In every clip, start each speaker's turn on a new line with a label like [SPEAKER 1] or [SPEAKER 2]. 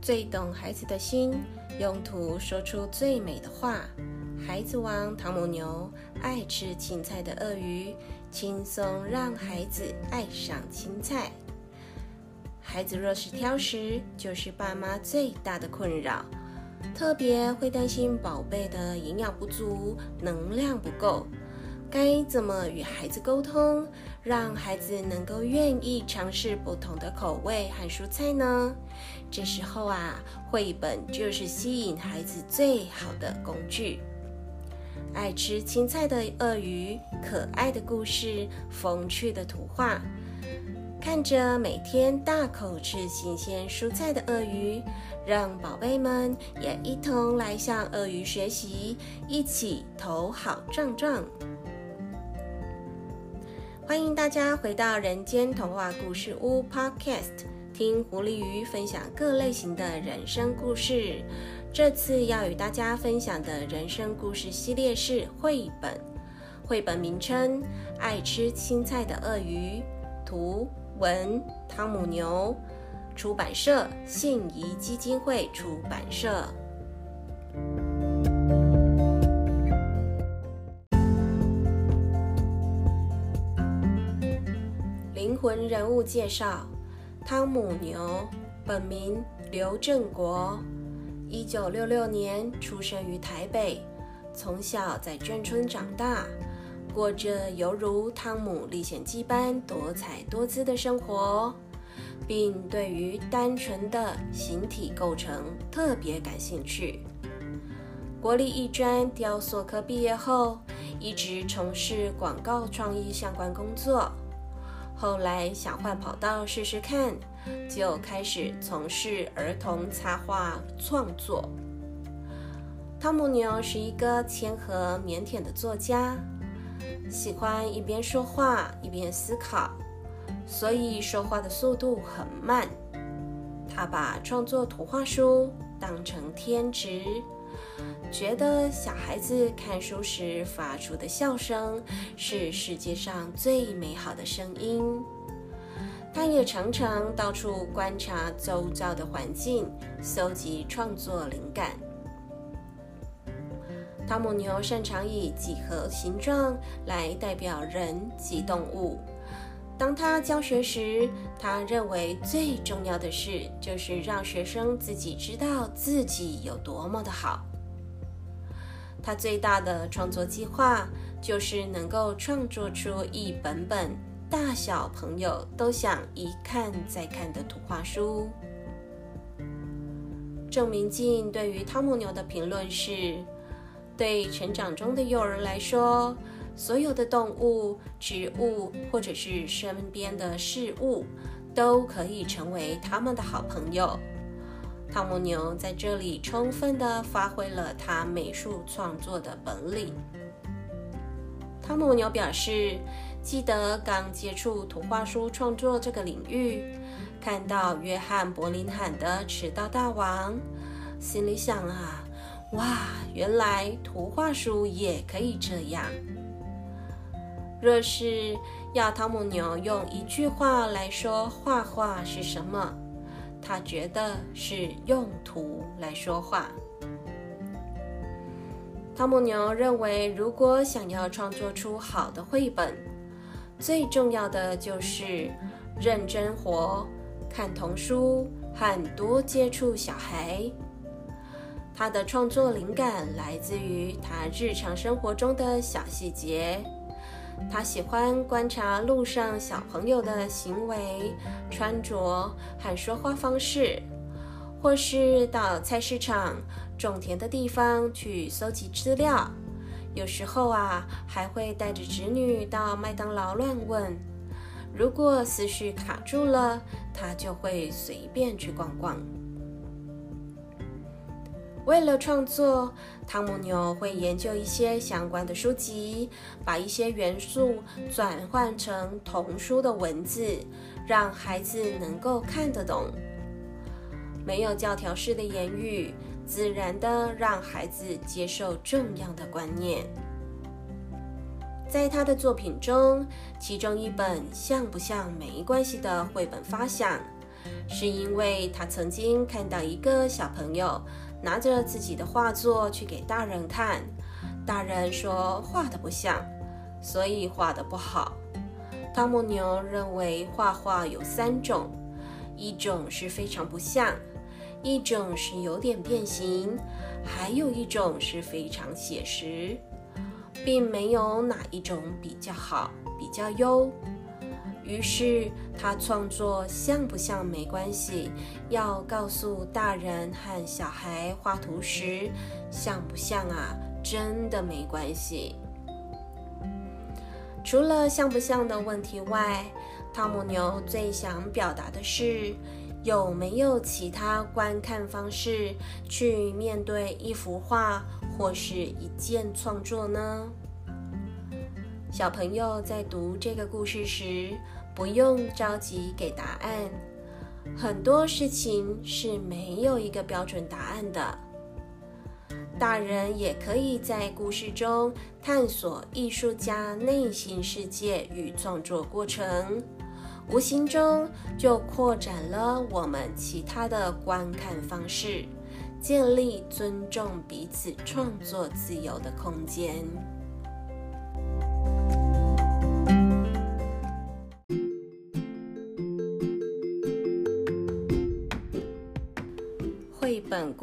[SPEAKER 1] 最懂孩子的心，用图说出最美的话。孩子王汤姆牛爱吃青菜的鳄鱼，轻松让孩子爱上青菜。孩子若是挑食，就是爸妈最大的困扰，特别会担心宝贝的营养不足、能量不够。该怎么与孩子沟通，让孩子能够愿意尝试不同的口味和蔬菜呢？这时候啊，绘本就是吸引孩子最好的工具。爱吃青菜的鳄鱼，可爱的故事，风趣的图画，看着每天大口吃新鲜蔬菜的鳄鱼，让宝贝们也一同来向鳄鱼学习，一起头好壮壮。欢迎大家回到人间童话故事屋 Podcast，听狐狸鱼分享各类型的人生故事。这次要与大家分享的人生故事系列是绘本，绘本名称《爱吃青菜的鳄鱼》，图文汤姆牛，出版社信宜基金会出版社。魂人物介绍：汤姆牛，本名刘正国，一九六六年出生于台北，从小在眷村长大，过着犹如《汤姆历险记》般多彩多姿的生活，并对于单纯的形体构成特别感兴趣。国立艺专雕塑科毕业后，一直从事广告创意相关工作。后来想换跑道试试看，就开始从事儿童插画创作。汤姆牛是一个谦和腼腆的作家，喜欢一边说话一边思考，所以说话的速度很慢。他把创作图画书当成天职。觉得小孩子看书时发出的笑声是世界上最美好的声音。他也常常到处观察周遭的环境，搜集创作灵感。汤姆牛擅长以几何形状来代表人及动物。当他教学时，他认为最重要的事就是让学生自己知道自己有多么的好。他最大的创作计划就是能够创作出一本本大小朋友都想一看再看的图画书。郑明镜对于汤姆牛的评论是：对成长中的幼儿来说，所有的动物、植物或者是身边的事物，都可以成为他们的好朋友。汤姆牛在这里充分地发挥了他美术创作的本领。汤姆牛表示，记得刚接触图画书创作这个领域，看到约翰·伯林喊的“迟到大王”，心里想啊，哇，原来图画书也可以这样。若是要汤姆牛用一句话来说画画是什么？他觉得是用图来说话。汤姆牛认为，如果想要创作出好的绘本，最重要的就是认真活、看童书和多接触小孩。他的创作灵感来自于他日常生活中的小细节。他喜欢观察路上小朋友的行为、穿着和说话方式，或是到菜市场、种田的地方去搜集资料。有时候啊，还会带着侄女到麦当劳乱问。如果思绪卡住了，他就会随便去逛逛。为了创作，汤姆牛会研究一些相关的书籍，把一些元素转换成童书的文字，让孩子能够看得懂。没有教条式的言语，自然的让孩子接受重要的观念。在他的作品中，其中一本像不像没关系的绘本发想。是因为他曾经看到一个小朋友拿着自己的画作去给大人看，大人说画的不像，所以画的不好。汤姆牛认为画画有三种，一种是非常不像，一种是有点变形，还有一种是非常写实，并没有哪一种比较好、比较优。于是他创作像不像没关系，要告诉大人和小孩画图时像不像啊，真的没关系。除了像不像的问题外，汤姆牛最想表达的是有没有其他观看方式去面对一幅画或是一件创作呢？小朋友在读这个故事时，不用着急给答案。很多事情是没有一个标准答案的。大人也可以在故事中探索艺术家内心世界与创作过程，无形中就扩展了我们其他的观看方式，建立尊重彼此创作自由的空间。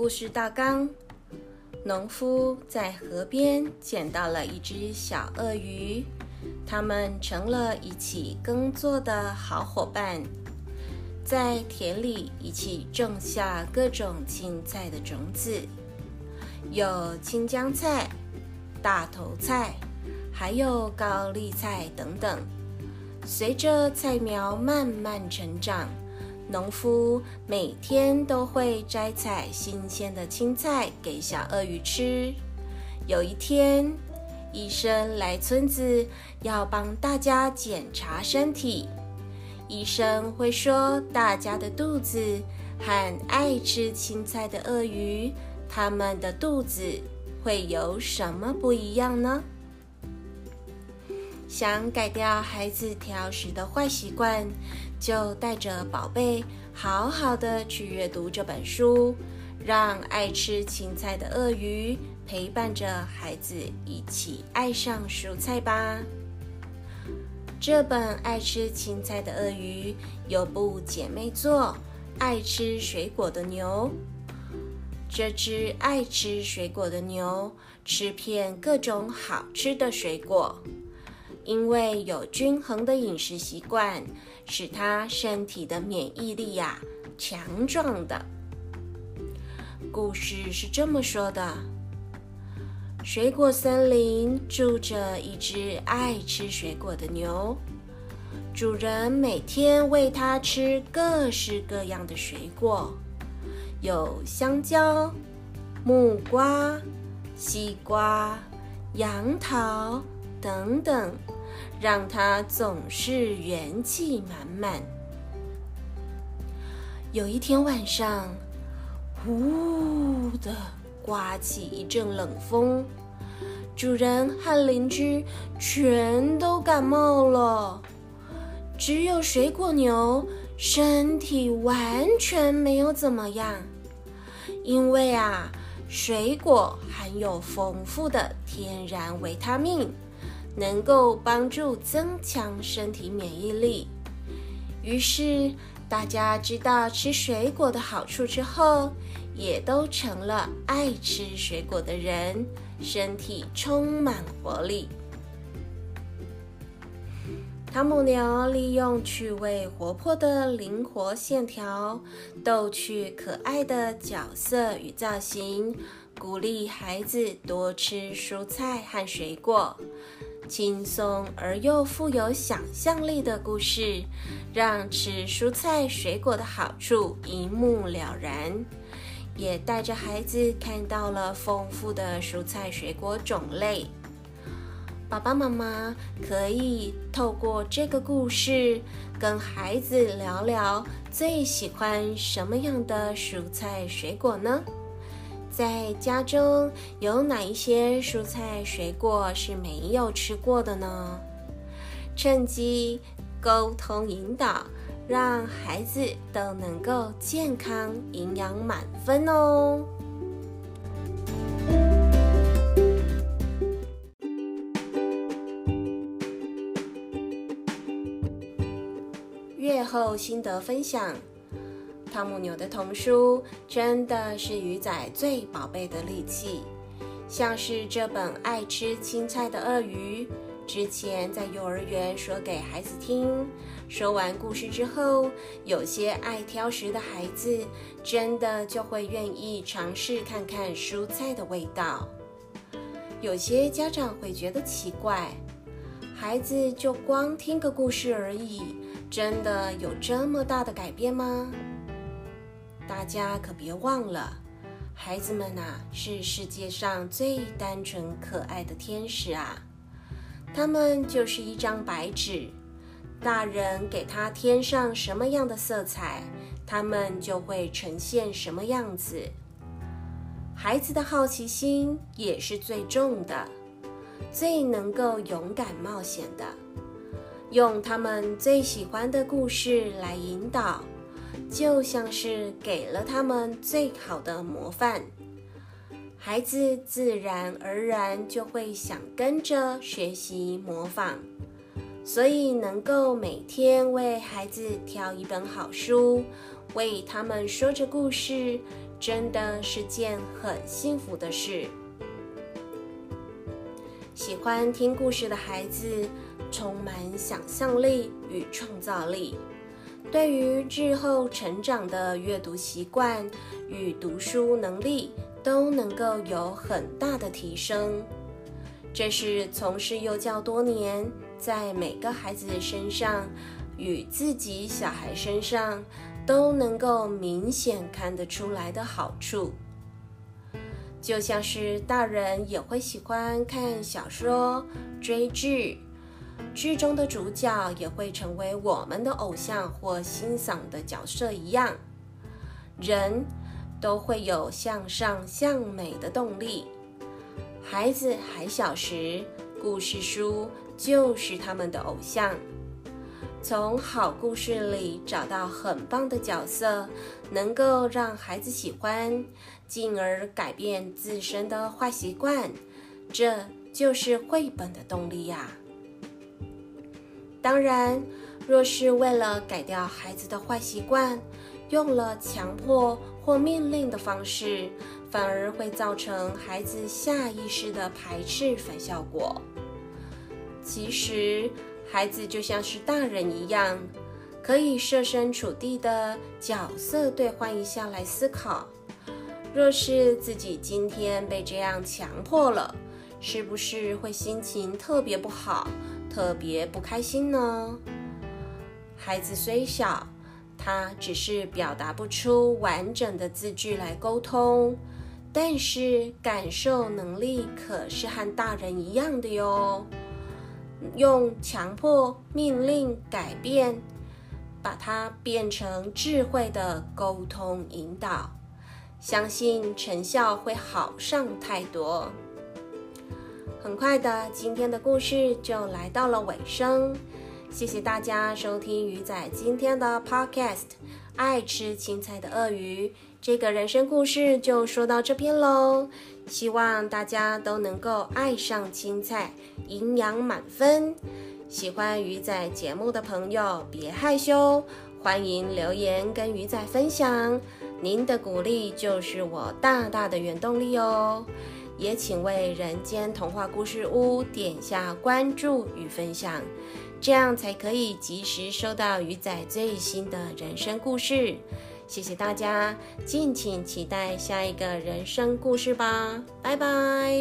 [SPEAKER 1] 故事大纲：农夫在河边捡到了一只小鳄鱼，他们成了一起耕作的好伙伴，在田里一起种下各种青菜的种子，有青江菜、大头菜，还有高丽菜等等。随着菜苗慢慢成长。农夫每天都会摘采新鲜的青菜给小鳄鱼吃。有一天，医生来村子要帮大家检查身体。医生会说：“大家的肚子和爱吃青菜的鳄鱼，它们的肚子会有什么不一样呢？”想改掉孩子挑食的坏习惯，就带着宝贝好好的去阅读这本书，让爱吃青菜的鳄鱼陪伴着孩子一起爱上蔬菜吧。这本《爱吃青菜的鳄鱼》有部姐妹作《爱吃水果的牛》，这只爱吃水果的牛吃遍各种好吃的水果。因为有均衡的饮食习惯，使他身体的免疫力呀强壮的。故事是这么说的：水果森林住着一只爱吃水果的牛，主人每天喂它吃各式各样的水果，有香蕉、木瓜、西瓜、杨桃等等。让他总是元气满满。有一天晚上，呼的刮起一阵冷风，主人和邻居全都感冒了，只有水果牛身体完全没有怎么样，因为啊，水果含有丰富的天然维他命。能够帮助增强身体免疫力。于是大家知道吃水果的好处之后，也都成了爱吃水果的人，身体充满活力。汤姆牛利用趣味活泼的灵活线条、逗趣可爱的角色与造型，鼓励孩子多吃蔬菜和水果。轻松而又富有想象力的故事，让吃蔬菜水果的好处一目了然，也带着孩子看到了丰富的蔬菜水果种类。爸爸妈妈可以透过这个故事，跟孩子聊聊最喜欢什么样的蔬菜水果呢？在家中有哪一些蔬菜水果是没有吃过的呢？趁机沟通引导，让孩子都能够健康、营养满分哦。月后心得分享：汤姆牛的童书真的是鱼仔最宝贝的利器，像是这本《爱吃青菜的鳄鱼》，之前在幼儿园说给孩子听。说完故事之后，有些爱挑食的孩子真的就会愿意尝试看看蔬菜的味道。有些家长会觉得奇怪，孩子就光听个故事而已。真的有这么大的改变吗？大家可别忘了，孩子们呐是世界上最单纯可爱的天使啊！他们就是一张白纸，大人给他添上什么样的色彩，他们就会呈现什么样子。孩子的好奇心也是最重的，最能够勇敢冒险的。用他们最喜欢的故事来引导，就像是给了他们最好的模范，孩子自然而然就会想跟着学习模仿。所以，能够每天为孩子挑一本好书，为他们说着故事，真的是件很幸福的事。喜欢听故事的孩子。充满想象力与创造力，对于日后成长的阅读习惯与读书能力都能够有很大的提升。这是从事幼教多年，在每个孩子身上与自己小孩身上都能够明显看得出来的好处。就像是大人也会喜欢看小说、追剧。剧中的主角也会成为我们的偶像或欣赏的角色一样，人都会有向上向美的动力。孩子还小时，故事书就是他们的偶像。从好故事里找到很棒的角色，能够让孩子喜欢，进而改变自身的坏习惯，这就是绘本的动力呀。当然，若是为了改掉孩子的坏习惯，用了强迫或命令的方式，反而会造成孩子下意识的排斥反效果。其实，孩子就像是大人一样，可以设身处地的角色兑换一下来思考：若是自己今天被这样强迫了，是不是会心情特别不好？特别不开心呢。孩子虽小，他只是表达不出完整的字句来沟通，但是感受能力可是和大人一样的哟。用强迫、命令、改变，把它变成智慧的沟通引导，相信成效会好上太多。很快的，今天的故事就来到了尾声。谢谢大家收听鱼仔今天的 Podcast《爱吃青菜的鳄鱼》。这个人生故事就说到这边喽。希望大家都能够爱上青菜，营养满分。喜欢鱼仔节目的朋友别害羞，欢迎留言跟鱼仔分享。您的鼓励就是我大大的原动力哦。也请为人间童话故事屋点下关注与分享，这样才可以及时收到鱼仔最新的人生故事。谢谢大家，敬请期待下一个人生故事吧，拜拜。